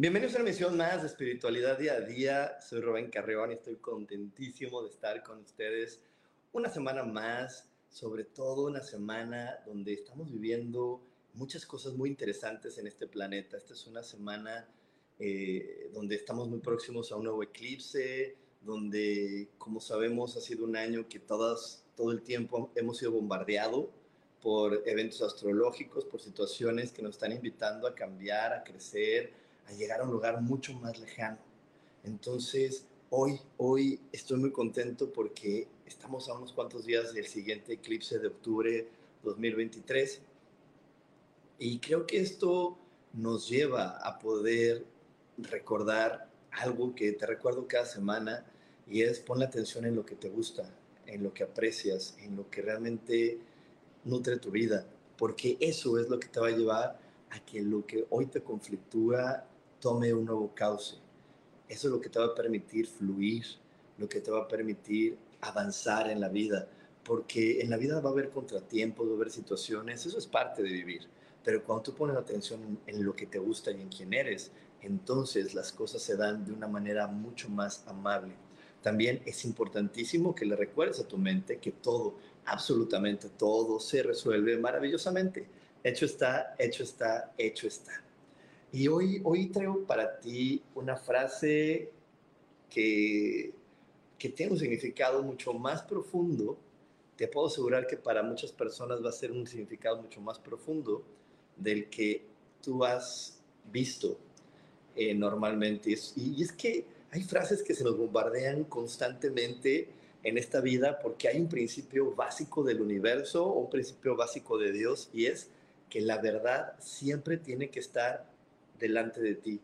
Bienvenidos a una emisión más de Espiritualidad Día a Día. Soy Rubén Carreón y estoy contentísimo de estar con ustedes una semana más, sobre todo una semana donde estamos viviendo muchas cosas muy interesantes en este planeta. Esta es una semana eh, donde estamos muy próximos a un nuevo eclipse, donde, como sabemos, ha sido un año que todas, todo el tiempo hemos sido bombardeados por eventos astrológicos, por situaciones que nos están invitando a cambiar, a crecer, a llegar a un lugar mucho más lejano. Entonces, hoy, hoy estoy muy contento porque estamos a unos cuantos días del siguiente eclipse de octubre 2023 y creo que esto nos lleva a poder recordar algo que te recuerdo cada semana y es pon la atención en lo que te gusta, en lo que aprecias, en lo que realmente nutre tu vida, porque eso es lo que te va a llevar a que lo que hoy te conflictúa tome un nuevo cauce. Eso es lo que te va a permitir fluir, lo que te va a permitir avanzar en la vida, porque en la vida va a haber contratiempos, va a haber situaciones, eso es parte de vivir. Pero cuando tú pones atención en lo que te gusta y en quién eres, entonces las cosas se dan de una manera mucho más amable. También es importantísimo que le recuerdes a tu mente que todo, absolutamente todo, se resuelve maravillosamente. Hecho está, hecho está, hecho está. Y hoy, hoy traigo para ti una frase que, que tiene un significado mucho más profundo. Te puedo asegurar que para muchas personas va a ser un significado mucho más profundo del que tú has visto eh, normalmente. Y, es que hay frases que se nos bombardean constantemente en esta vida porque hay un principio básico del universo, un principio básico de Dios, y es que la verdad siempre tiene que estar delante de ti.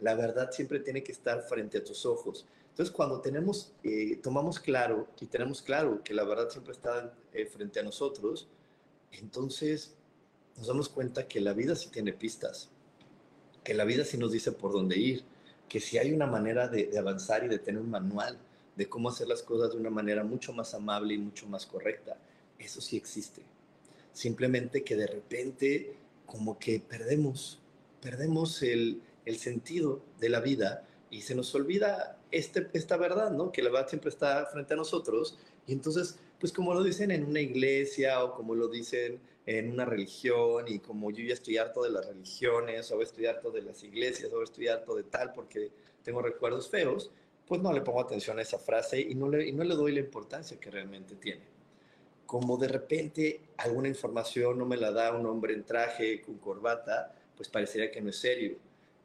La verdad siempre tiene que estar frente a tus ojos. Entonces, cuando tenemos, eh, tomamos claro y tenemos claro que la verdad siempre está eh, frente a nosotros, entonces nos damos cuenta que la vida sí tiene pistas, que la vida sí nos dice por dónde ir, que si hay una manera de, de avanzar y de tener un manual de cómo hacer las cosas de una manera mucho más amable y mucho más correcta. Eso sí existe. Simplemente que de repente como que perdemos perdemos el, sentido de la vida y se nos olvida este, esta verdad, ¿no? Que la verdad siempre está frente a nosotros. Y entonces, pues como lo dicen en una iglesia o como lo dicen en una religión y como yo ya estoy harto de las religiones o estoy harto de las iglesias o estoy harto de tal porque tengo recuerdos feos, pues no le pongo atención a esa frase y no le, y no le doy la importancia que realmente tiene. Como de repente alguna información no me la da un hombre en traje con corbata, pues parecería que no es serio.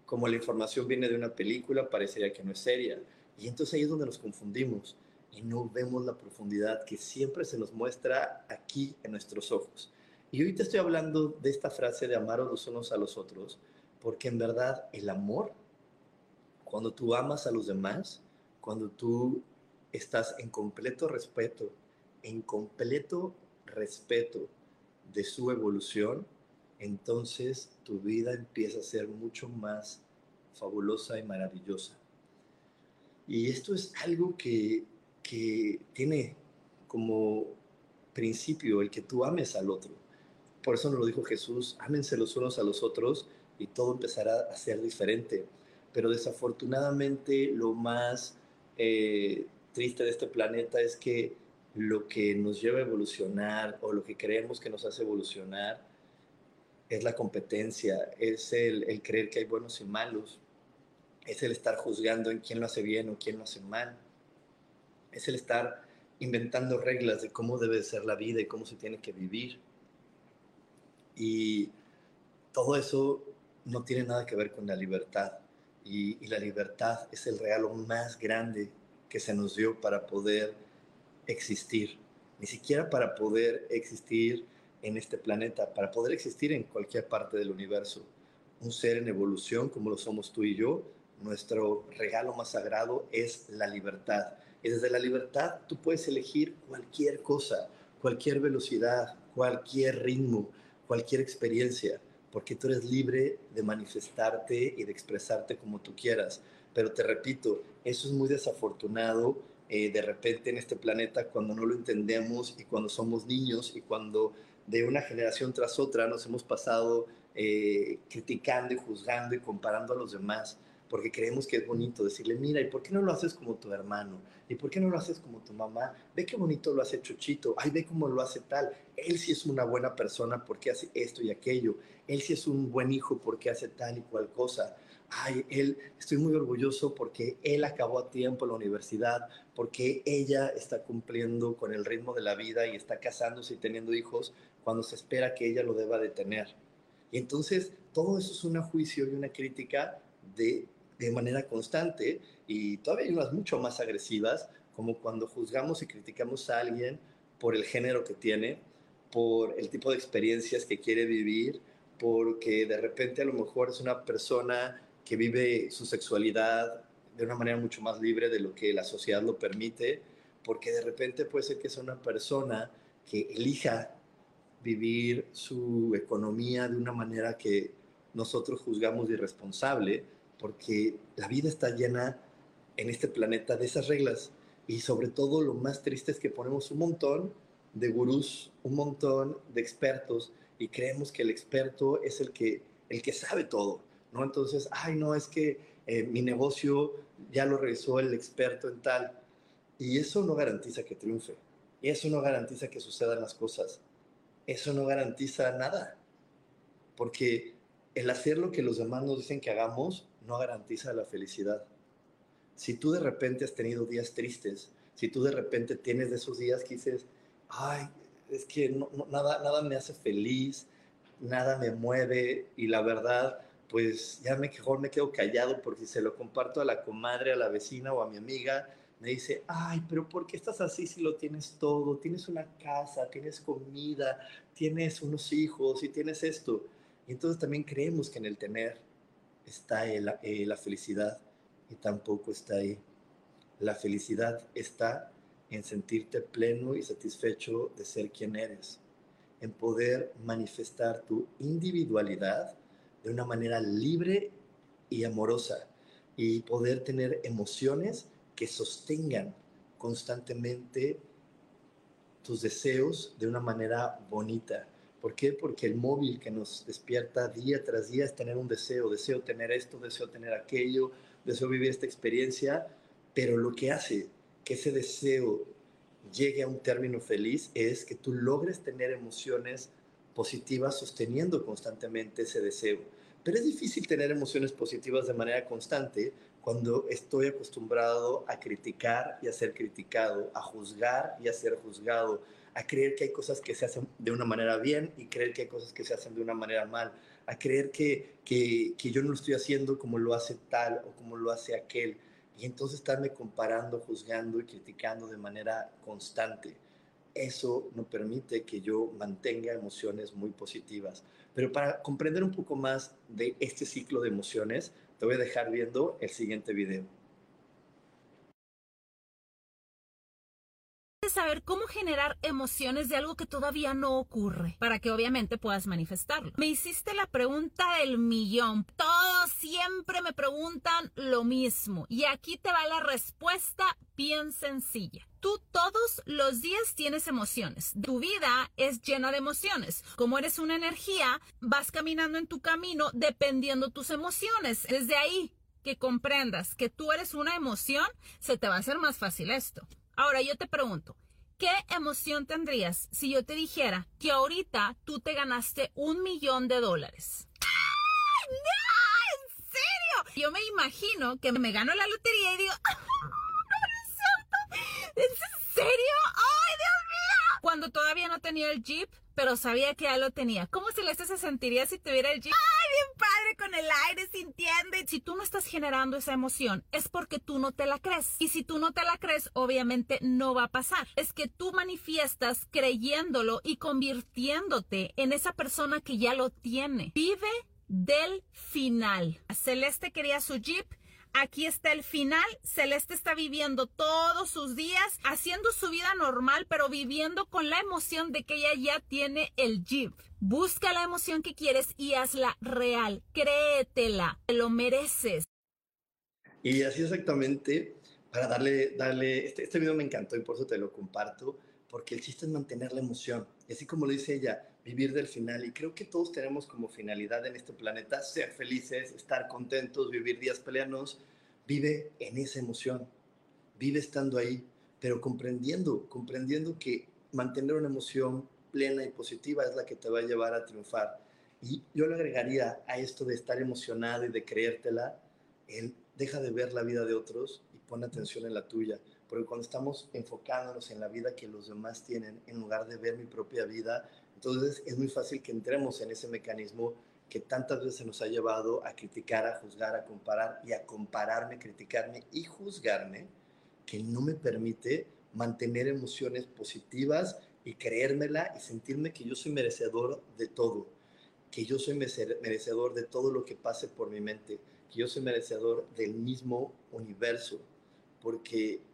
Como la información viene de una película, parecería que no es seria. Y entonces ahí es donde nos confundimos y no vemos la profundidad que siempre se nos muestra aquí en nuestros ojos. Y hoy te estoy hablando de esta frase de amaros los unos a los otros, porque en verdad el amor, cuando tú amas a los demás, cuando tú estás en completo respeto, en completo respeto de su evolución, entonces tu vida empieza a ser mucho más fabulosa y maravillosa. Y esto es algo que, tiene como principio el que tú ames al otro. Por eso nos lo dijo Jesús, ámense los unos a los otros y todo empezará a ser diferente. Pero desafortunadamente lo más eh, triste de este planeta es que lo que nos lleva a evolucionar o lo que creemos que nos hace evolucionar es la competencia, es el, creer que hay buenos y malos, es el estar juzgando en quién lo hace bien o quién lo hace mal, es el estar inventando reglas de cómo debe ser la vida y cómo se tiene que vivir. Y todo eso no tiene nada que ver con la libertad. Y, y, la libertad es el regalo más grande que se nos dio para poder existir. Ni siquiera para poder existir en este planeta, para poder existir en cualquier parte del universo. Un ser en evolución como lo somos tú y yo, nuestro regalo más sagrado es la libertad. Y desde la libertad tú puedes elegir cualquier cosa, cualquier velocidad, cualquier ritmo, cualquier experiencia, porque tú eres libre de manifestarte y de expresarte como tú quieras. Pero te repito, eso es muy desafortunado eh, de repente en este planeta cuando no lo entendemos y cuando somos niños y cuando de una generación tras otra nos hemos pasado eh, criticando y juzgando y comparando a los demás porque creemos que es bonito decirle, mira, ¿y por qué no lo haces como tu hermano? ¿Y por qué no lo haces como tu mamá? Ve qué bonito lo hace Chuchito, ay, ve cómo lo hace tal. Él sí es una buena persona porque hace esto y aquello. Él sí es un buen hijo porque hace tal y cual cosa. Ay, él, estoy muy orgulloso porque él acabó a tiempo la universidad, porque ella está cumpliendo con el ritmo de la vida y está casándose y teniendo hijos cuando se espera que ella lo deba de tener. Y entonces todo eso es un juicio y una crítica de de manera constante y todavía hay unas mucho más agresivas, como cuando juzgamos y criticamos a alguien por el género que tiene, por el tipo de experiencias que quiere vivir, porque de repente a lo mejor es una persona que vive su sexualidad de una manera mucho más libre de lo que la sociedad lo permite, porque de repente puede ser que sea una persona que elija vivir su economía de una manera que nosotros juzgamos irresponsable, porque la vida está llena en este planeta de esas reglas. Y sobre todo lo más triste es que ponemos un montón de gurús, un montón de expertos y creemos que el experto es el que, el que sabe todo, ¿no? Entonces, ay, no, es que eh, mi negocio ya lo revisó el experto en tal y eso no garantiza que triunfe, y eso no garantiza que sucedan las cosas, eso no garantiza nada, porque el hacer lo que los demás nos dicen que hagamos no garantiza la felicidad. Si tú de repente has tenido días tristes, si tú de repente tienes de esos días que dices, ay, es que nada, nada me hace feliz, nada me mueve y la verdad, pues ya mejor me quedo callado porque si se lo comparto a la comadre, a la vecina o a mi amiga, me dice, ay, pero ¿por qué estás así si lo tienes todo? Tienes una casa, tienes comida, tienes unos hijos y tienes esto. Y entonces también creemos que en el tener está eh, la felicidad y tampoco está ahí. La felicidad está en sentirte pleno y satisfecho de ser quien eres, en poder manifestar tu individualidad de una manera libre y amorosa y poder tener emociones que sostengan constantemente tus deseos de una manera bonita, ¿Por qué? Porque el móvil que nos despierta día tras día es tener un deseo, deseo tener esto, deseo tener aquello, deseo vivir esta experiencia, pero lo que hace que ese deseo llegue a un término feliz es que tú logres tener emociones positivas sosteniendo constantemente ese deseo. Pero es difícil tener emociones positivas de manera constante cuando estoy acostumbrado a criticar y a ser criticado, a juzgar y a ser juzgado, a creer que hay cosas que se hacen de una manera bien y creer que hay cosas que se hacen de una manera mal, a creer que, que, que yo no lo estoy haciendo como lo hace tal o como lo hace aquel. Y entonces estarme comparando, juzgando y criticando de manera constante. Eso no permite que yo mantenga emociones muy positivas. Pero para comprender un poco más de este ciclo de emociones, te voy a dejar viendo el siguiente video. Saber cómo generar emociones de algo que todavía no ocurre para que obviamente puedas manifestarlo. Me hiciste la pregunta del millón. Todos siempre me preguntan lo mismo y aquí te va la respuesta bien sencilla. Tú todos los días tienes emociones. Tu vida es llena de emociones. Como eres una energía, vas caminando en tu camino dependiendo tus emociones. Desde ahí que comprendas que tú eres una emoción, se te va a hacer más fácil esto. Ahora yo te pregunto, ¿qué emoción tendrías si yo te dijera que ahorita tú te ganaste un millón de dólares? No! ¡En serio! Yo me imagino que me gano la lotería y digo, ah, no es cierto! ¿Es en serio? ¡Ay, Dios mío! Cuando todavía no tenía el Jeep, pero sabía que ya lo tenía. ¿Cómo Celeste se sentiría si tuviera el Jeep? ¡Ay, bien padre con el aire, sintiendo! Si tú no estás generando esa emoción, es porque tú no te la crees. Y si tú no te la crees, obviamente no va a pasar. Es que tú manifiestas creyéndolo y convirtiéndote en esa persona que ya lo tiene. Vive del final. Celeste quería su Jeep Aquí está el final. Celeste está viviendo todos sus días, haciendo su vida normal, pero viviendo con la emoción de que ella ya tiene el Jeep. Busca la emoción que quieres y hazla real. Créetela. Te lo mereces. Y así exactamente, para darle, darle, este, este video me encantó y por eso te lo comparto, porque el chiste es mantener la emoción. Y así como lo dice ella, vivir del final. Y creo que todos tenemos como finalidad en este planeta ser felices, estar contentos, vivir días peleanos. Vive en esa emoción, vive estando ahí, pero comprendiendo, comprendiendo que mantener una emoción plena y positiva es la que te va a llevar a triunfar. Y yo le agregaría a esto de estar emocionado y de creértela, él deja de ver la vida de otros y pone atención en la tuya. Porque cuando estamos enfocándonos en la vida que los demás tienen, en lugar de ver mi propia vida, entonces es muy fácil que entremos en ese mecanismo que tantas veces nos ha llevado a criticar, a juzgar, a comparar y a compararme, criticarme y juzgarme, que no me permite mantener emociones positivas y creérmela y sentirme que yo soy merecedor de todo, que yo soy merecedor de todo lo que pase por mi mente, que yo soy merecedor del mismo universo, porque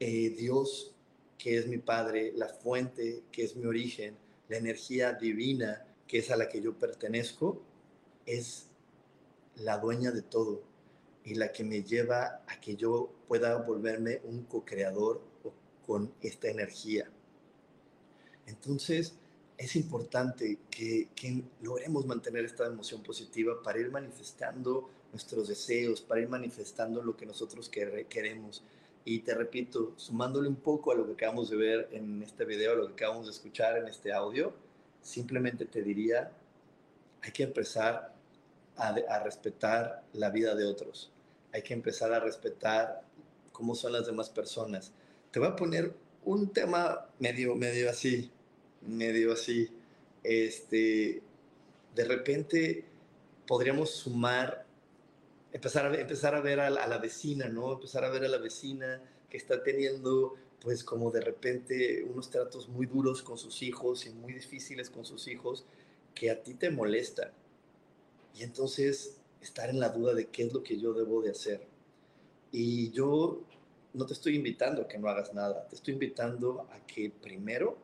eh, Dios, que es mi Padre, la fuente, que es mi origen, la energía divina que es a la que yo pertenezco, es la dueña de todo y la que me lleva a que yo pueda volverme un co-creador con esta energía. Entonces, es importante que, que, logremos mantener esta emoción positiva para ir manifestando nuestros deseos, para ir manifestando lo que nosotros queremos. Y te repito, sumándole un poco a lo que acabamos de ver en este video, a lo que acabamos de escuchar en este audio, simplemente te diría, hay que empezar a, respetar la vida de otros. Hay que empezar a respetar cómo son las demás personas. Te voy a poner un tema medio, medio así, medio así. Este, de repente podríamos sumar empezar a, empezar a ver a la, vecina, ¿no? Empezar a ver a la vecina que está teniendo, pues como de repente unos tratos muy duros con sus hijos y muy difíciles con sus hijos que a ti te molesta. Y entonces estar en la duda de qué es lo que yo debo de hacer. Y yo no te estoy invitando a que no hagas nada, te estoy invitando a que primero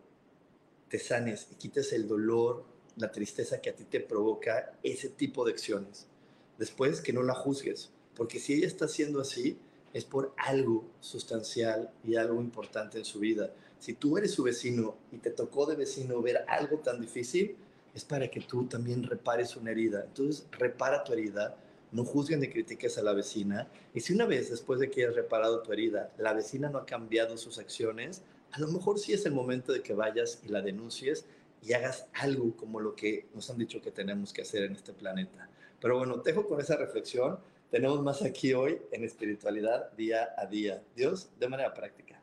te sanes y quites el dolor, la tristeza que a ti te provoca ese tipo de acciones después que no la juzgues, porque si ella está haciendo así, es por algo sustancial y algo importante en su vida. Si tú eres su vecino y te tocó de vecino ver algo tan difícil, es para que tú también repares una herida. Entonces, repara tu herida, no juzguen ni critiques a la vecina. Y si una vez después de que hayas reparado tu herida, la vecina no ha cambiado sus acciones, a lo mejor sí es el momento de que vayas y la denuncies y hagas algo como lo que nos han dicho que tenemos que hacer en este planeta. Pero bueno, dejo con esa reflexión. Tenemos más aquí hoy en espiritualidad día a día. Dios de manera práctica.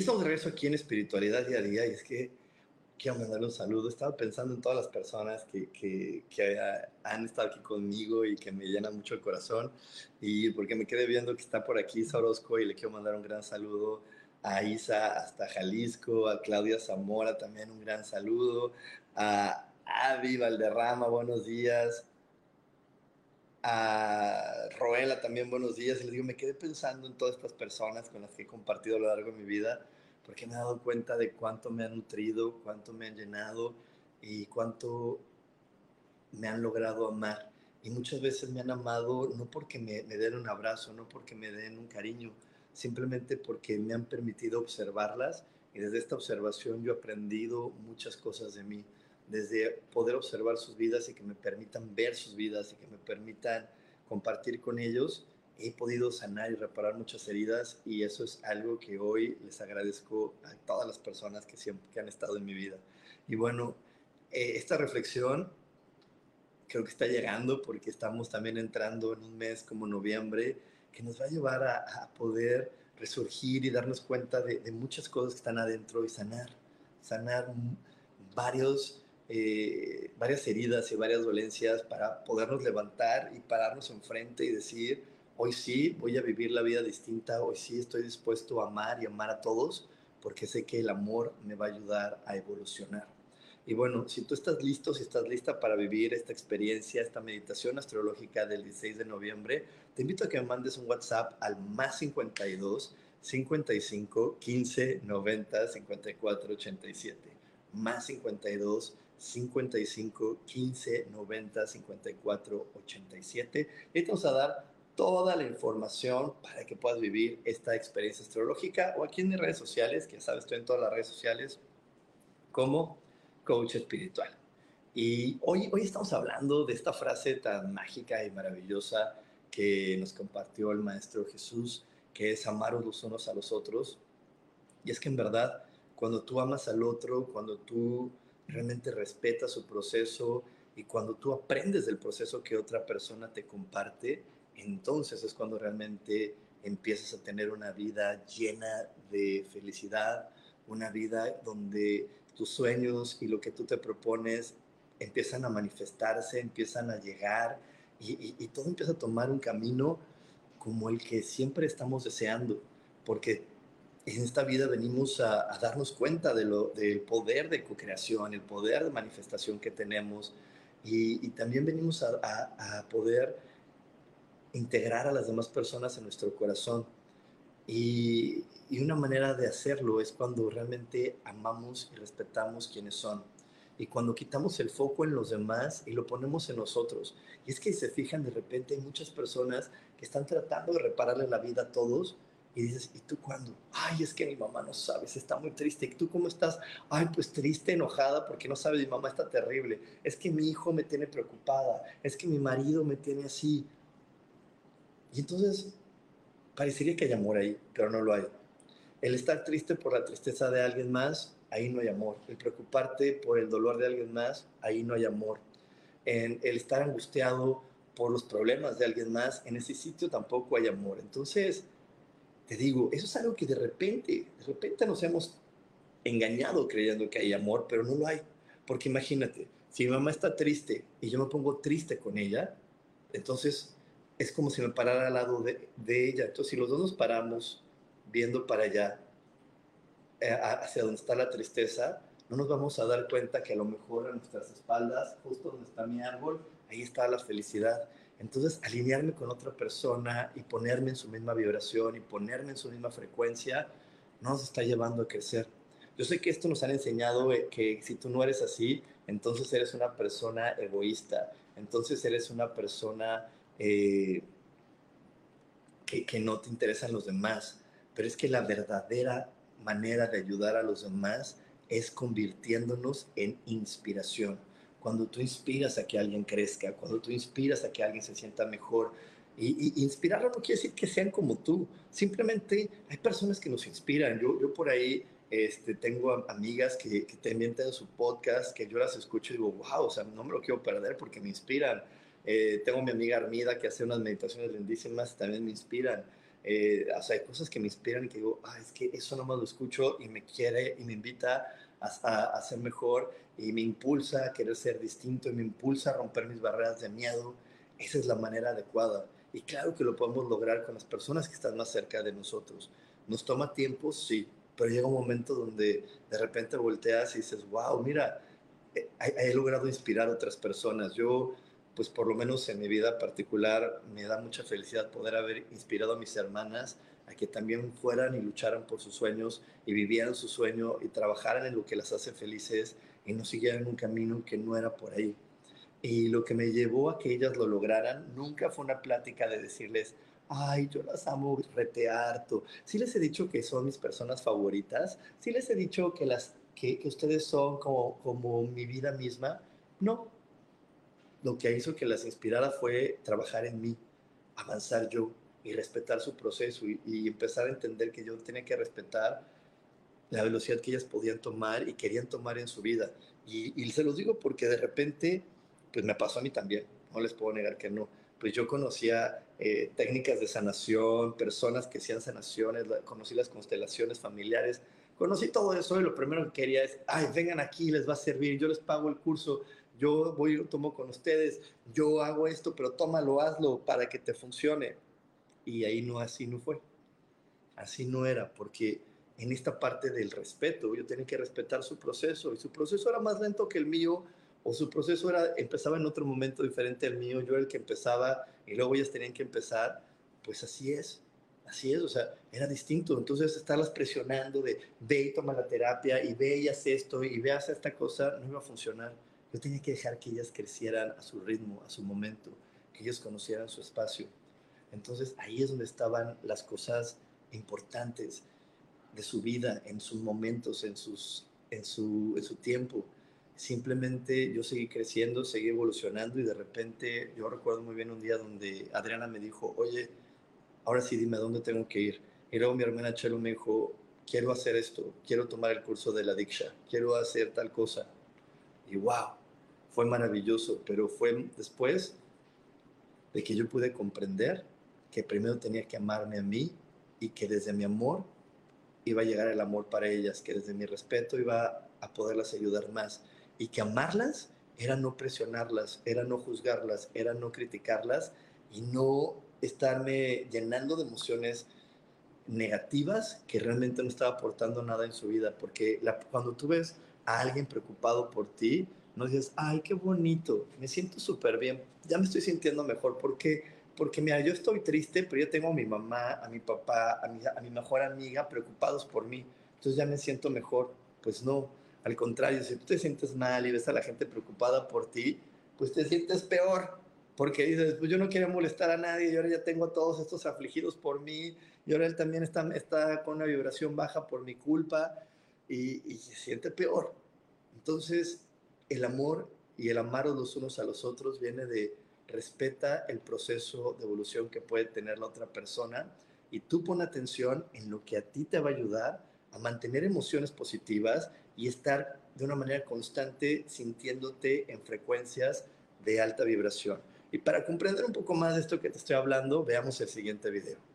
Estamos de regreso aquí en Espiritualidad Día a Día y es que quiero mandarle un saludo. Estaba pensando en todas las personas que, que, que, han estado aquí conmigo y que me llenan mucho el corazón y porque me quedé viendo que está por aquí Isa Orozco y le quiero mandar un gran saludo a Isa hasta Jalisco, a Claudia Zamora también un gran saludo, a Avi Valderrama, buenos días, a Roela también buenos días. Y les digo, me quedé pensando en todas estas personas con las que he compartido a lo largo de mi vida, porque me he dado cuenta de cuánto me han nutrido, cuánto me han llenado y cuánto me han logrado amar. Y muchas veces me han amado no porque me, me den un abrazo, no porque me den un cariño, simplemente porque me han permitido observarlas y desde esta observación yo he aprendido muchas cosas de mí desde poder observar sus vidas y que me permitan ver sus vidas y que me permitan compartir con ellos, he podido sanar y reparar muchas heridas y eso es algo que hoy les agradezco a todas las personas que siempre que han estado en mi vida. Y bueno, eh, esta reflexión creo que está llegando porque estamos también entrando en un mes como noviembre que nos va a llevar a, poder resurgir y darnos cuenta de, de, muchas cosas que están adentro y sanar, sanar varios eh, varias heridas y varias dolencias para podernos levantar y pararnos enfrente y decir, hoy sí voy a vivir la vida distinta, hoy sí estoy dispuesto a amar y amar a todos, porque sé que el amor me va a ayudar a evolucionar. Y bueno, si tú estás listo, si estás lista para vivir esta experiencia, esta meditación astrológica del 16 de noviembre, te invito a que me mandes un WhatsApp al más 52 55 15 90 54 87. Más 52 55 15 90 54 87. Y te vamos a dar toda la información para que puedas vivir esta experiencia astrológica o aquí en mis redes sociales, que ya sabes, estoy en todas las redes sociales como coach espiritual. Y hoy, hoy estamos hablando de esta frase tan mágica y maravillosa que nos compartió el Maestro Jesús, que es amaros los unos a los otros. Y es que en verdad, cuando tú amas al otro, cuando tú realmente respeta su proceso y cuando tú aprendes del proceso que otra persona te comparte, entonces es cuando realmente empiezas a tener una vida llena de felicidad, una vida donde tus sueños y lo que tú te propones empiezan a manifestarse, empiezan a llegar y, todo empieza a tomar un camino como el que siempre estamos deseando, porque en esta vida venimos a, darnos cuenta del poder de co-creación, el poder de manifestación que tenemos y, también venimos a, poder integrar a las demás personas en nuestro corazón. Y, una manera de hacerlo es cuando realmente amamos y respetamos quienes son. Y cuando quitamos el foco en los demás y lo ponemos en nosotros. Y es que se fijan, de repente hay muchas personas que están tratando de repararle la vida a todos, y dices, ¿y tú cuándo? Ay, es que mi mamá no sabe, está muy triste. ¿Y tú cómo estás? Ay, pues triste, enojada, porque no sabe, mi mamá está terrible. Es que mi hijo me tiene preocupada. Es que mi marido me tiene así. Y entonces, parecería que hay amor ahí, pero no lo hay. El estar triste por la tristeza de alguien más, ahí no hay amor. El preocuparte por el dolor de alguien más, ahí no hay amor. En el estar angustiado por los problemas de alguien más, en ese sitio tampoco hay amor. Entonces, te digo, eso es algo que de repente, de repente nos hemos engañado creyendo que hay amor, pero no lo hay. Porque imagínate, si mi mamá está triste y yo me pongo triste con ella, entonces es como si me parara al lado de, ella. Entonces, si los dos nos paramos viendo para allá, eh, hacia donde está la tristeza, no nos vamos a dar cuenta que a lo mejor a nuestras espaldas, justo donde está mi árbol, ahí está la felicidad. Entonces, alinearme con otra persona y ponerme en su misma vibración y ponerme en su misma frecuencia, nos está llevando a crecer. Yo sé que esto nos han enseñado eh, que si tú no eres así, entonces eres una persona egoísta, entonces eres una persona eh, que, que no te interesan los demás. Pero es que la verdadera manera de ayudar a los demás es convirtiéndonos en inspiración. Cuando tú inspiras a que alguien crezca, cuando tú inspiras a que alguien se sienta mejor, y, y inspirarlo no quiere decir que sean como tú, simplemente hay personas que nos inspiran. Yo, yo por ahí este, tengo amigas que, que también tienen su podcast, que yo las escucho y digo, wow, o sea, no me lo quiero perder porque me inspiran. Eh, tengo mi amiga Armida que hace unas meditaciones lindísimas, también me inspiran. Eh, o sea, hay cosas que me inspiran y que digo, ah, es que eso no me lo escucho y me quiere y me invita a, a, ser mejor y me impulsa a querer ser distinto y me impulsa a romper mis barreras de miedo. Esa es la manera adecuada. Y claro que lo podemos lograr con las personas que están más cerca de nosotros. ¿Nos toma tiempo? Sí, pero llega un momento donde de repente volteas y dices, wow, mira, he, he logrado inspirar a otras personas. Yo pues por lo menos en mi vida particular me da mucha felicidad poder haber inspirado a mis hermanas a que también fueran y lucharan por sus sueños y vivieran su sueño y trabajaran en lo que las hace felices y no siguieran un camino que no era por ahí. Y lo que me llevó a que ellas lo lograran nunca fue una plática de decirles, ay, yo las amo retearto. Sí les he dicho que son mis personas favoritas, sí les he dicho que, las, que, que ustedes son como, como mi vida misma. No, lo que hizo que las inspirara fue trabajar en mí, avanzar yo y respetar su proceso y, empezar a entender que yo tenía que respetar la velocidad que ellas podían tomar y querían tomar en su vida. Y, se los digo porque de repente, pues me pasó a mí también, no les puedo negar que no. Pues yo conocía eh, técnicas de sanación, personas que hacían sanaciones, conocí las constelaciones familiares, conocí todo eso y lo primero que quería es, ay, vengan aquí, les va a servir, yo les pago el curso, yo voy y tomo con ustedes, yo hago esto, pero tómalo, hazlo para que te funcione. Y ahí no, así no fue. Así no era, porque en esta parte del respeto, yo tenía que respetar su proceso, y su proceso era más lento que el mío, o su proceso era, empezaba en otro momento diferente al mío, yo era el que empezaba, y luego ellas tenían que empezar, pues así es. Así es, o sea, era distinto. Entonces, estarlas presionando de ve y toma la terapia y ve y haz esto y veas esta cosa, no iba a funcionar yo tenía que dejar que ellas crecieran a su ritmo, a su momento, que ellos conocieran su espacio. Entonces ahí es donde estaban las cosas importantes de su vida, en sus momentos, en, sus, en, su, en su tiempo. Simplemente yo seguí creciendo, seguí evolucionando y de repente yo recuerdo muy bien un día donde Adriana me dijo, oye, ahora sí dime a dónde tengo que ir. Y luego mi hermana Chelo me dijo, quiero hacer esto, quiero tomar el curso de la Diksha, quiero hacer tal cosa. Y wow, fue maravilloso, pero fue después de que yo pude comprender que primero tenía que amarme a mí y que desde mi amor iba a llegar el amor para ellas, que desde mi respeto iba a poderlas ayudar más y que amarlas era no presionarlas, era no juzgarlas, era no criticarlas y no estarme llenando de emociones negativas que realmente no estaba aportando nada en su vida, porque cuando tú ves a alguien preocupado por ti, no dices, ay, qué bonito, me siento súper bien, ya me estoy sintiendo mejor. porque Porque mira, yo estoy triste, pero yo tengo a mi mamá, a mi papá, a mi, a mi mejor amiga preocupados por mí. Entonces ya me siento mejor. Pues no, al contrario, si tú te sientes mal y ves a la gente preocupada por ti, pues te sientes peor. Porque dices, pues yo no quiero molestar a nadie, yo ahora ya tengo a todos estos afligidos por mí, y ahora él también está, está con una vibración baja por mi culpa, y, y se siente peor. Entonces, el amor y el amarnos los unos a los otros viene de respeta el proceso de evolución que puede tener la otra persona y tú pon atención en lo que a ti te va a ayudar a mantener emociones positivas y estar de una manera constante sintiéndote en frecuencias de alta vibración. Y para comprender un poco más de esto que te estoy hablando, veamos el siguiente video.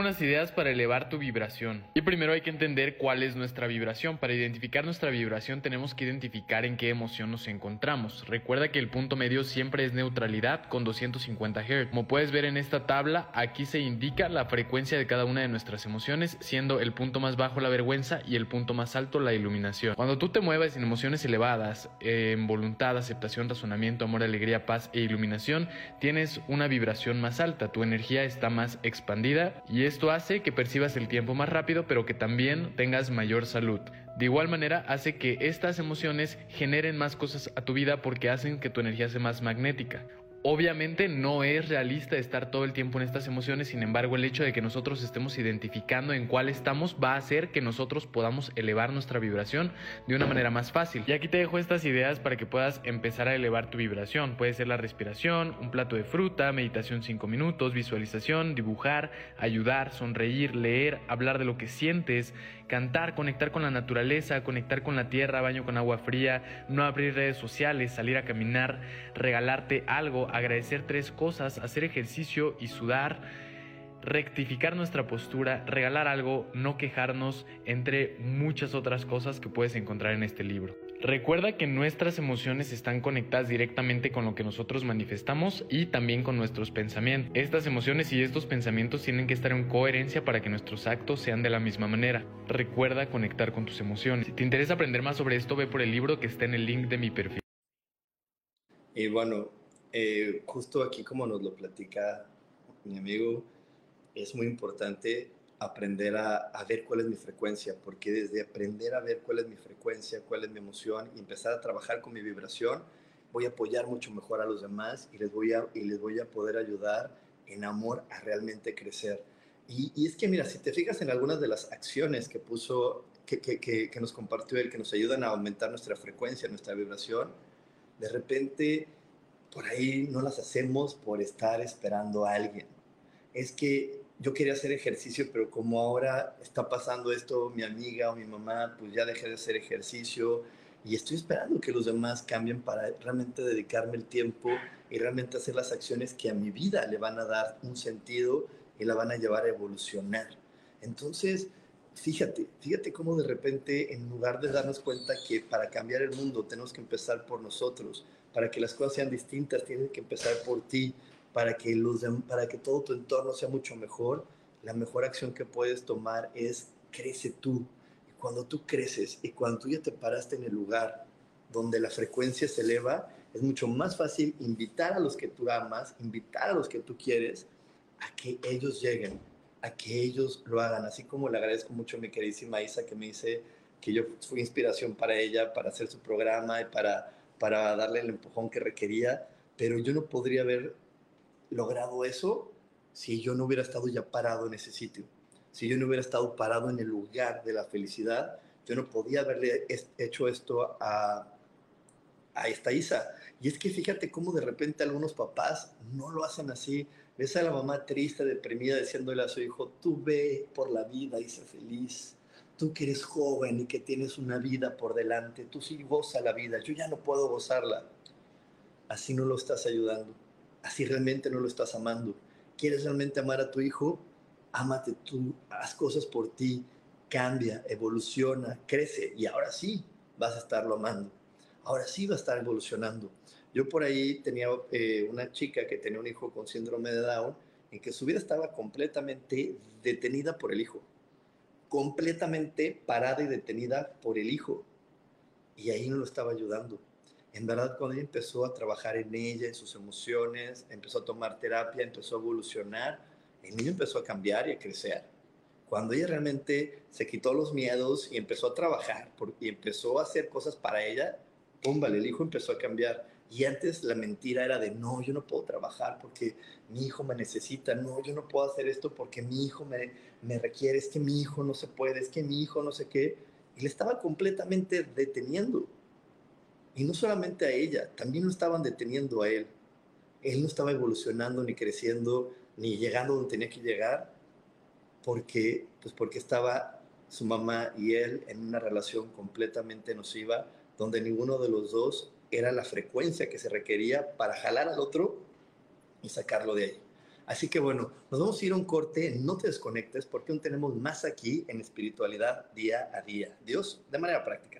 Ideas para elevar tu vibración. Y primero hay que entender cuál es nuestra vibración. Para identificar nuestra vibración tenemos que identificar en qué emoción nos encontramos. Recuerda que el punto medio siempre es neutralidad con 250 Hz. Como puedes ver en esta tabla, aquí se indica la frecuencia de cada una de nuestras emociones, siendo el punto más bajo la vergüenza y el punto más alto la iluminación. Cuando tú te mueves en emociones elevadas, en voluntad, aceptación, razonamiento, amor, alegría, paz e iluminación, tienes una vibración más alta, tu energía está más expandida y y esto hace que percibas el tiempo más rápido, pero que también tengas mayor salud. De igual manera, hace que estas emociones generen más cosas a tu vida porque hacen que tu energía sea más magnética. Obviamente no es realista estar todo el tiempo en estas emociones, sin embargo el hecho de que nosotros estemos identificando en cuál estamos va a hacer que nosotros podamos elevar nuestra vibración de una manera más fácil. Y aquí te dejo estas ideas para que puedas empezar a elevar tu vibración. Puede ser la respiración, un plato de fruta, meditación 5 minutos, visualización, dibujar, ayudar, sonreír, leer, hablar de lo que sientes, cantar, conectar con la naturaleza, conectar con la tierra, baño con agua fría, no abrir redes sociales, salir a caminar, regalarte algo, agradecer tres cosas, hacer ejercicio y sudar, rectificar nuestra postura, regalar algo, no quejarnos, entre muchas otras cosas que puedes encontrar en este libro. Recuerda que nuestras emociones están conectadas directamente con lo que nosotros manifestamos y también con nuestros pensamientos. Estas emociones y estos pensamientos tienen que estar en coherencia para que nuestros actos sean de la misma manera. Recuerda conectar con tus emociones. Si te interesa aprender más sobre esto, ve por el libro que está en el link de mi perfil. Y bueno, eh, justo aquí como nos lo platica mi amigo, es muy importante aprender a, ver cuál es mi frecuencia, porque desde aprender a ver cuál es mi frecuencia, cuál es mi emoción y empezar a trabajar con mi vibración, voy a apoyar mucho mejor a los demás y les voy a, y les voy a poder ayudar en amor a realmente crecer. Y, es que, mira, si te fijas en algunas de las acciones que puso, que, que, que, nos compartió él, que nos ayudan a aumentar nuestra frecuencia, nuestra vibración, de repente por ahí no las hacemos por estar esperando a alguien. Es que yo quería hacer ejercicio, pero como ahora está pasando esto, mi amiga o mi mamá, pues ya dejé de hacer ejercicio y estoy esperando que los demás cambien para realmente dedicarme el tiempo y realmente hacer las acciones que a mi vida le van a dar un sentido y la van a llevar a evolucionar. Entonces, fíjate, fíjate cómo de repente, en lugar de darnos cuenta que para cambiar el mundo tenemos que empezar por nosotros, para que las cosas sean distintas, tienes que empezar por ti, para que, los, para que todo tu entorno sea mucho mejor. La mejor acción que puedes tomar es crece tú. Y cuando tú creces y cuando tú ya te paraste en el lugar donde la frecuencia se eleva, es mucho más fácil invitar a los que tú amas, invitar a los que tú quieres a que ellos lleguen, a que ellos lo hagan. Así como le agradezco mucho a mi queridísima Isa que me dice que yo fui inspiración para ella, para hacer su programa y para para darle el empujón que requería, pero yo no podría haber logrado eso si yo no hubiera estado ya parado en ese sitio. Si yo no hubiera estado parado en el lugar de la felicidad, yo no podía haberle hecho esto a, a esta Isa. Y es que fíjate cómo de repente algunos papás no lo hacen así. Ves a la mamá triste, deprimida, diciéndole a su hijo, tú ve por la vida y sé feliz tú que eres joven y que tienes una vida por delante, tú sí goza la vida, yo ya no puedo gozarla. Así no lo estás ayudando, así realmente no lo estás amando. ¿Quieres realmente amar a tu hijo? Ámate tú, haz cosas por ti, cambia, evoluciona, crece y ahora sí vas a estarlo amando. Ahora sí va a estar evolucionando. Yo por ahí tenía eh, una chica que tenía un hijo con síndrome de Down en que su vida estaba completamente detenida por el hijo completamente parada y detenida por el hijo. Y ahí no lo estaba ayudando. En verdad, cuando ella empezó a trabajar en ella, en sus emociones, empezó a tomar terapia, empezó a evolucionar, el niño empezó a cambiar y a crecer. Cuando ella realmente se quitó los miedos y empezó a trabajar y empezó a hacer cosas para ella, pum, vale, el hijo empezó a cambiar. Y antes la mentira era de, no, yo no puedo trabajar porque mi hijo me necesita, no, yo no puedo hacer esto porque mi hijo me, me requiere, es que mi hijo no se puede, es que mi hijo no sé qué. Y le estaba completamente deteniendo. Y no solamente a ella, también lo estaban deteniendo a él. Él no estaba evolucionando, ni creciendo, ni llegando donde tenía que llegar, porque, pues porque estaba su mamá y él en una relación completamente nociva, donde ninguno de los dos era la frecuencia que se requería para jalar al otro y sacarlo de ahí. Así que bueno, nos vamos a ir a un corte, no te desconectes porque aún tenemos más aquí en espiritualidad día a día. Dios, de manera práctica.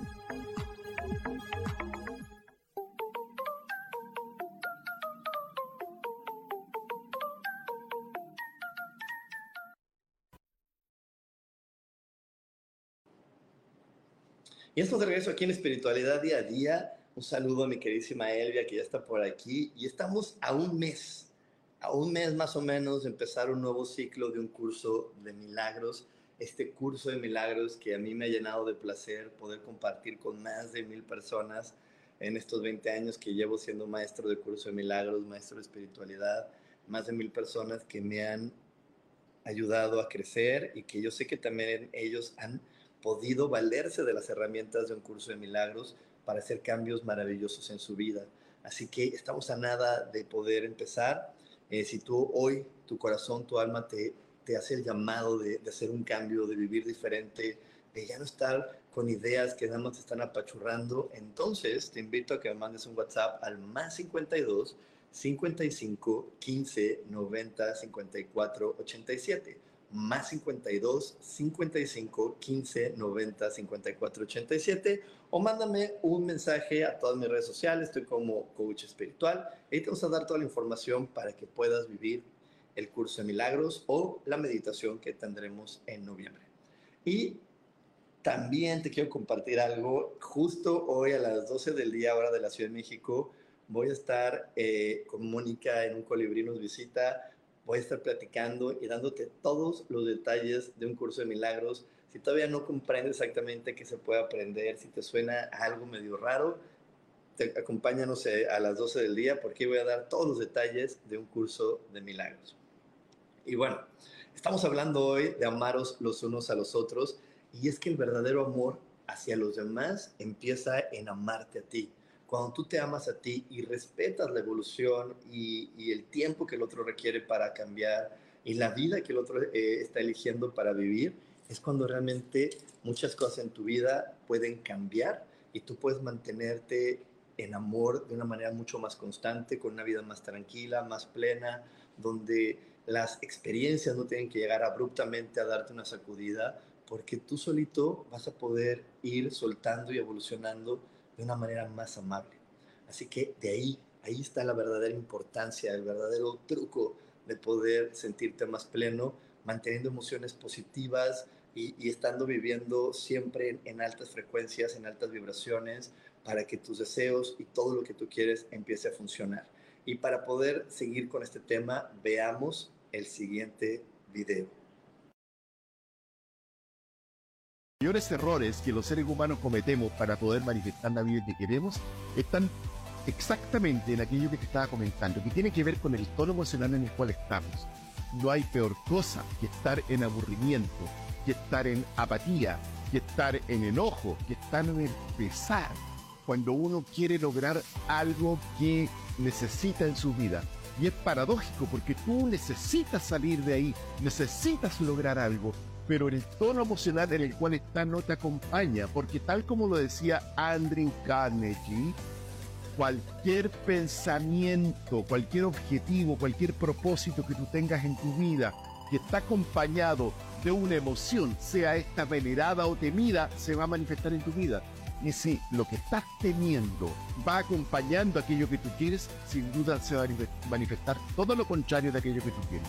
Y estamos de regreso aquí en Espiritualidad Día a Día. Un saludo a mi queridísima Elvia, que ya está por aquí. Y estamos a un mes, a un mes más o menos, de empezar un nuevo ciclo de un curso de milagros. Este curso de milagros que a mí me ha llenado de placer poder compartir con más de mil personas en estos 20 años que llevo siendo maestro de curso de milagros, maestro de espiritualidad. Más de mil personas que me han ayudado a crecer y que yo sé que también ellos han podido valerse de las herramientas de un curso de milagros para hacer cambios maravillosos en su vida. Así que estamos a nada de poder empezar. Eh, si tú hoy, tu corazón, tu alma te, te hace el llamado de, de, hacer un cambio, de vivir diferente, de ya no estar con ideas que nada más te están apachurrando, entonces te invito a que me mandes un WhatsApp al más 52 55 15 90 54 87 más 52 55 15 90 54 87 o mándame un mensaje a todas mis redes sociales, estoy como coach espiritual, ahí te vamos a dar toda la información para que puedas vivir el curso de milagros o la meditación que tendremos en noviembre. Y también te quiero compartir algo, justo hoy a las 12 del día, hora de la Ciudad de México, voy a estar eh, con Mónica en un colibrí, nos visita voy a estar platicando y dándote todos los detalles de un curso de milagros. Si todavía no comprendes exactamente qué se puede aprender, si te suena algo medio raro, te, acompáñanos a las 12 del día porque voy a dar todos los detalles de un curso de milagros. Y bueno, estamos hablando hoy de amaros los unos a los otros y es que el verdadero amor hacia los demás empieza en amarte a ti cuando tú te amas a ti y respetas la evolución y, el tiempo que el otro requiere para cambiar y la vida que el otro eh, está eligiendo para vivir, es cuando realmente muchas cosas en tu vida pueden cambiar y tú puedes mantenerte en amor de una manera mucho más constante, con una vida más tranquila, más plena, donde las experiencias no tienen que llegar abruptamente a darte una sacudida, porque tú solito vas a poder ir soltando y evolucionando de una manera más amable. Así que de ahí, ahí está la verdadera importancia, el verdadero truco de poder sentirte más pleno, manteniendo emociones positivas y, estando viviendo siempre en, altas frecuencias, en altas vibraciones, para que tus deseos y todo lo que tú quieres empiece a funcionar. Y para poder seguir con este tema, veamos el siguiente video. Mayores errores que los seres humanos cometemos para poder manifestar la vida que queremos están exactamente en aquello que te estaba comentando, que tiene que ver con el tono emocional en el cual estamos. No hay peor cosa que estar en aburrimiento, que estar en apatía, que estar en enojo, que estar en el pesar, cuando uno quiere lograr algo que necesita en su vida. Y es paradójico porque tú necesitas salir de ahí, necesitas lograr algo, pero el tono emocional en el cual está no te acompaña, porque tal como lo decía Andrew Carnegie, cualquier pensamiento, cualquier objetivo, cualquier propósito que tú tengas en tu vida que está acompañado de una emoción, sea esta venerada o temida, se va a manifestar en tu vida. Y si lo que estás teniendo va acompañando aquello que tú quieres, sin duda se va a manifestar todo lo contrario de aquello que tú quieres.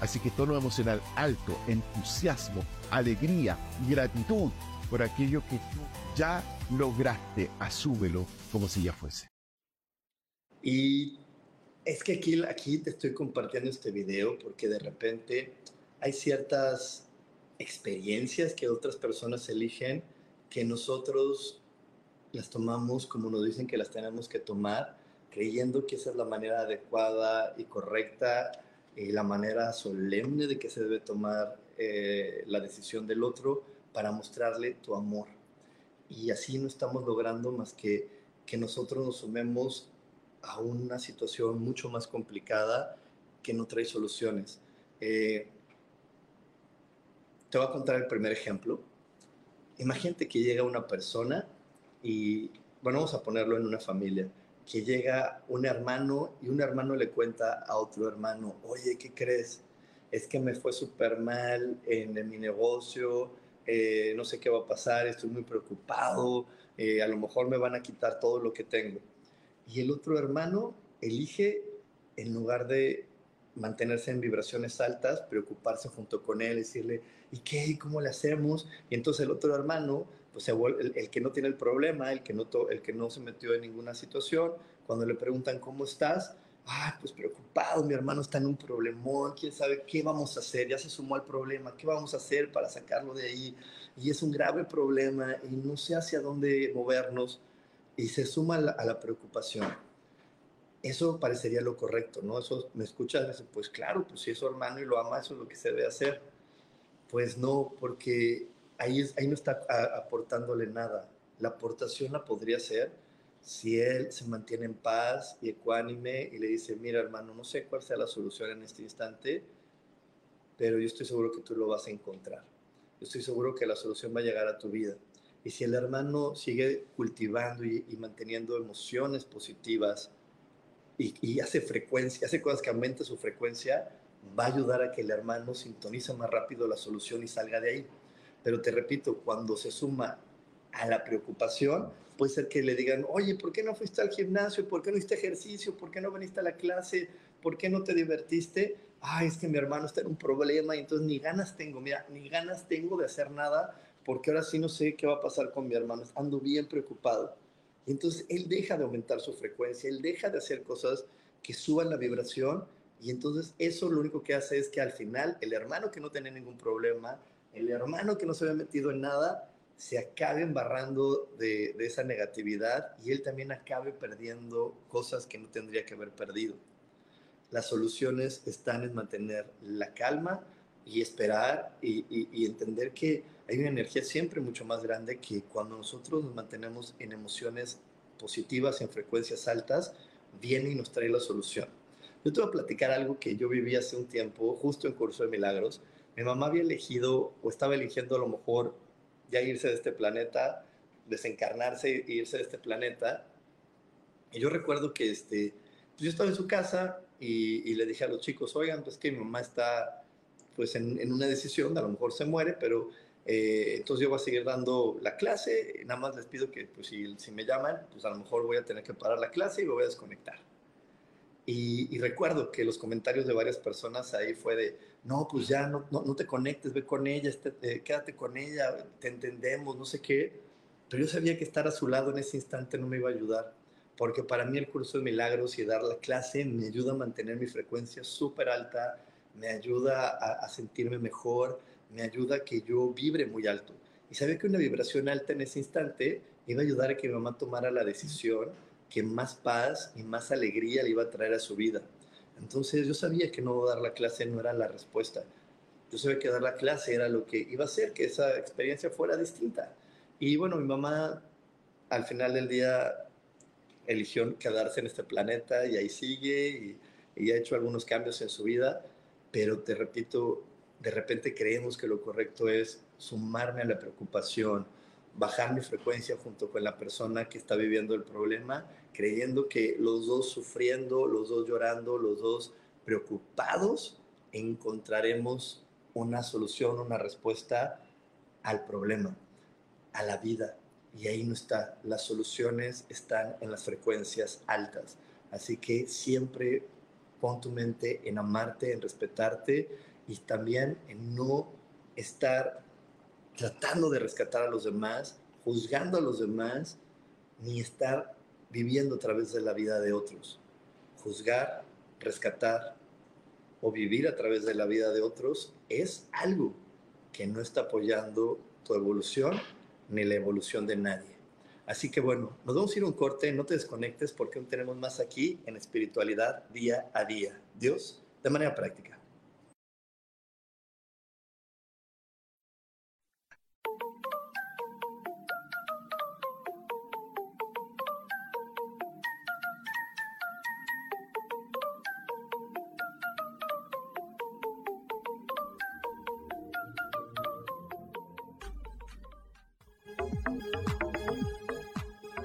Así que tono emocional alto, entusiasmo, alegría, gratitud por aquello que tú ya lograste, asúmelo como si ya fuese. Y es que aquí, aquí te estoy compartiendo este video porque de repente hay ciertas experiencias que otras personas eligen que nosotros las tomamos como nos dicen que las tenemos que tomar, creyendo que esa es la manera adecuada y correcta y la manera solemne de que se debe tomar eh, la decisión del otro para mostrarle tu amor. Y así no estamos logrando más que que nosotros nos sumemos a una situación mucho más complicada que no trae soluciones. Eh, te voy a contar el primer ejemplo. Imagínate que llega una persona y, bueno, vamos a ponerlo en una familia, que llega un hermano y un hermano le cuenta a otro hermano, oye, ¿qué crees? Es que me fue súper mal en, mi negocio, eh, no sé qué va a pasar, estoy muy preocupado, eh, a lo mejor me van a quitar todo lo que tengo. Y el otro hermano elige, en lugar de mantenerse en vibraciones altas, preocuparse junto con él, decirle, ¿y qué? ¿Cómo le hacemos? Y entonces el otro hermano, pues el, que no tiene el problema, el que, no el que no se metió en ninguna situación, cuando le preguntan, ¿cómo estás? Ah, pues preocupado, mi hermano está en un problemón, quién sabe qué vamos a hacer, ya se sumó al problema, qué vamos a hacer para sacarlo de ahí. Y es un grave problema y no sé hacia dónde movernos y se suma a la, preocupación. Eso parecería lo correcto, ¿no? Eso me escuchas, pues claro, pues si es su hermano y lo ama, eso es lo que se debe hacer. Pues no, porque ahí, es, ahí no está aportándole nada. La aportación la podría ser si él se mantiene en paz y ecuánime y le dice, mira hermano, no sé cuál sea la solución en este instante, pero yo estoy seguro que tú lo vas a encontrar. Yo estoy seguro que la solución va a llegar a tu vida. Y si el hermano sigue cultivando y, manteniendo emociones positivas y, hace frecuencia, hace cosas que aumenten su frecuencia, va a ayudar a que el hermano sintonice más rápido la solución y salga de ahí. Pero te repito, cuando se suma a la preocupación, puede ser que le digan, oye, ¿por qué no fuiste al gimnasio? ¿Por qué no hiciste ejercicio? ¿Por qué no viniste a la clase? ¿Por qué no te divertiste? Ay, es que mi hermano está en un problema y entonces ni ganas tengo, mira, ni ganas tengo de hacer nada porque ahora sí no sé qué va a pasar con mi hermano, ando bien preocupado. Y entonces él deja de aumentar su frecuencia, él deja de hacer cosas que suban la vibración y entonces eso lo único que hace es que al final el hermano que no tiene ningún problema, el hermano que no se había metido en nada, se acabe embarrando de, esa negatividad y él también acabe perdiendo cosas que no tendría que haber perdido. Las soluciones están en mantener la calma y esperar y, y entender que hay una energía siempre mucho más grande que cuando nosotros nos mantenemos en emociones positivas, en frecuencias altas, viene y nos trae la solución. Yo te voy a platicar algo que yo viví hace un tiempo, justo en Curso de Milagros. Mi mamá había elegido o estaba eligiendo a lo mejor ya irse de este planeta, desencarnarse e irse de este planeta. Y yo recuerdo que este, pues yo estaba en su casa y, y, le dije a los chicos, oigan, pues que mi mamá está pues en, en una decisión, a lo mejor se muere, pero Eh, entonces yo voy a seguir dando la clase, nada más les pido que pues, si, si, me llaman, pues a lo mejor voy a tener que parar la clase y me voy a desconectar. Y, recuerdo que los comentarios de varias personas ahí fue de, no, pues ya no, no, te conectes, ve con ella, este, eh, quédate con ella, te entendemos, no sé qué. Pero yo sabía que estar a su lado en ese instante no me iba a ayudar, porque para mí el curso de milagros y dar la clase me ayuda a mantener mi frecuencia súper alta, me ayuda a, a sentirme mejor, me ayuda a que yo vibre muy alto. Y sabía que una vibración alta en ese instante iba a ayudar a que mi mamá tomara la decisión que más paz y más alegría le iba a traer a su vida. Entonces yo sabía que no dar la clase no era la respuesta. Yo sabía que dar la clase era lo que iba a hacer que esa experiencia fuera distinta. Y bueno, mi mamá al final del día eligió quedarse en este planeta y ahí sigue y, y ha hecho algunos cambios en su vida, pero te repito, de repente creemos que lo correcto es sumarme a la preocupación, bajar mi frecuencia junto con la persona que está viviendo el problema, creyendo que los dos sufriendo, los dos llorando, los dos preocupados, encontraremos una solución, una respuesta al problema, a la vida. Y ahí no está. Las soluciones están en las frecuencias altas. Así que siempre pon tu mente en amarte, en respetarte y también en no estar tratando de rescatar a los demás, juzgando a los demás, ni estar viviendo a través de la vida de otros. Juzgar, rescatar o vivir a través de la vida de otros es algo que no está apoyando tu evolución ni la evolución de nadie. Así que bueno, nos vamos a ir a un corte, no te desconectes porque aún tenemos más aquí en espiritualidad día a día. Dios, de manera práctica.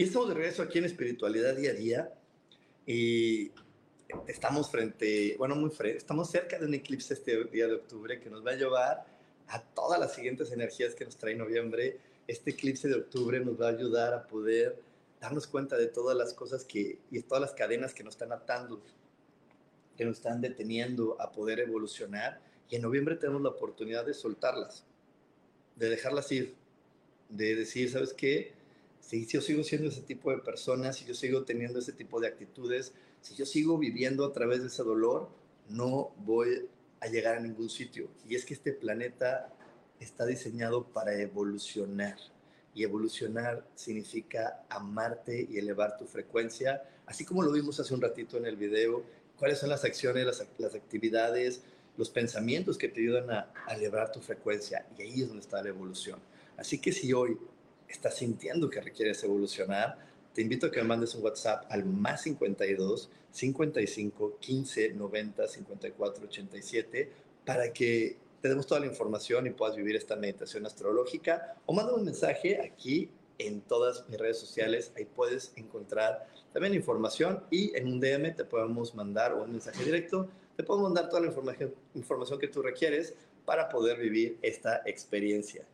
Y estamos de regreso aquí en Espiritualidad Día a Día y estamos frente, bueno, muy frente, estamos cerca de un eclipse este día de octubre que nos va a llevar a todas las siguientes energías que nos trae noviembre. Este eclipse de octubre nos va a ayudar a poder darnos cuenta de todas las cosas que, y todas las cadenas que nos están atando, que nos están deteniendo a poder evolucionar. Y en noviembre tenemos la oportunidad de soltarlas, de dejarlas ir, de decir, ¿sabes qué? Si yo sigo siendo ese tipo de persona, si yo sigo teniendo ese tipo de actitudes, si yo sigo viviendo a través de ese dolor, no voy a llegar a ningún sitio. Y es que este planeta está diseñado para evolucionar. Y evolucionar significa amarte y elevar tu frecuencia, así como lo vimos hace un ratito en el video, cuáles son las acciones, las, actividades, los pensamientos que te ayudan a, a elevar tu frecuencia. Y ahí es donde está la evolución. Así que si hoy estás sintiendo que requieres evolucionar, te invito a que me mandes un WhatsApp al más 52 55 15 90 54 87 para que te demos toda la información y puedas vivir esta meditación astrológica o manda un mensaje aquí en todas mis redes sociales. Ahí puedes encontrar también información y en un DM te podemos mandar o un mensaje directo. Te podemos mandar toda la información, información que tú requieres para poder vivir esta experiencia.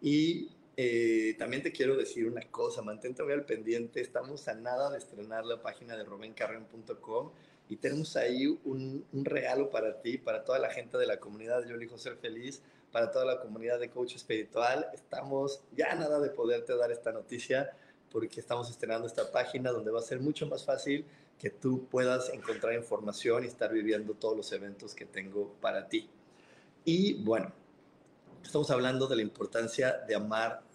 Y eh, también te quiero decir una cosa, mantente muy al pendiente, estamos a nada de estrenar la página de robencarren.com y tenemos ahí un, regalo para ti, para toda la gente de la comunidad Yo elijo ser feliz, para toda la comunidad de coach espiritual. Estamos ya a nada de poderte dar esta noticia porque estamos estrenando esta página donde va a ser mucho más fácil que tú puedas encontrar información y estar viviendo todos los eventos que tengo para ti. Y bueno, estamos hablando de la importancia de amar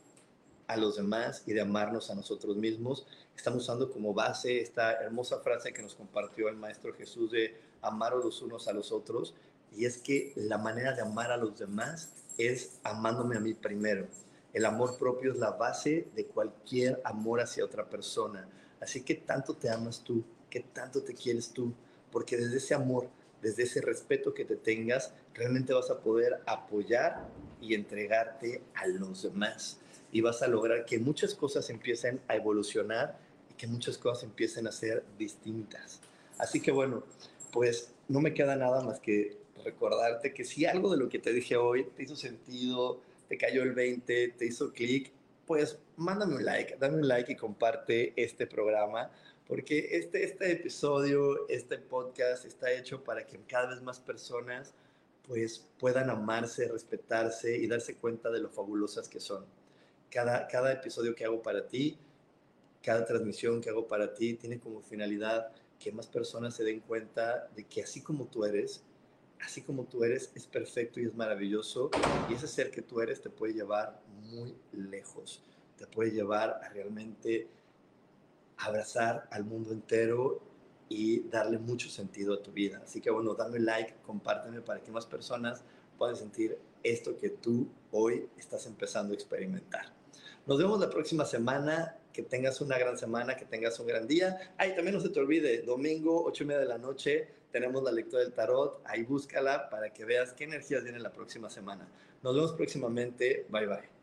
a los demás y de amarnos a nosotros mismos. Estamos usando como base esta hermosa frase que nos compartió el Maestro Jesús de amar los unos a los otros. Y es que la manera de amar a los demás es amándome a mí primero. El amor propio es la base de cualquier amor hacia otra persona. Así que tanto te amas tú, que tanto te quieres tú, porque desde ese amor, desde ese respeto que te tengas, realmente vas a poder apoyar y entregarte a los demás y vas a lograr que muchas cosas empiecen a evolucionar y que muchas cosas empiecen a ser distintas. Así que bueno, pues no me queda nada más que recordarte que si algo de lo que te dije hoy te hizo sentido, te cayó el 20, te hizo clic, pues mándame un like, dame un like y comparte este programa, porque este, este episodio, este podcast está hecho para que cada vez más personas pues puedan amarse, respetarse y darse cuenta de lo fabulosas que son cada, episodio que hago para ti, cada transmisión que hago para ti, tiene como finalidad que más personas se den cuenta de que así como tú eres, así como tú eres, es perfecto y es maravilloso. Y ese ser que tú eres te puede llevar muy lejos. Te puede llevar a realmente abrazar al mundo entero y darle mucho sentido a tu vida. Así que bueno, dame like, compárteme para que más personas puedan sentir esto que tú hoy estás empezando a experimentar. Nos vemos la próxima semana. Que tengas una gran semana, que tengas un gran día. Ahí también no se te olvide, domingo, ocho y media de la noche, tenemos la lectura del tarot. Ahí búscala para que veas qué energías vienen la próxima semana. Nos vemos próximamente. Bye bye.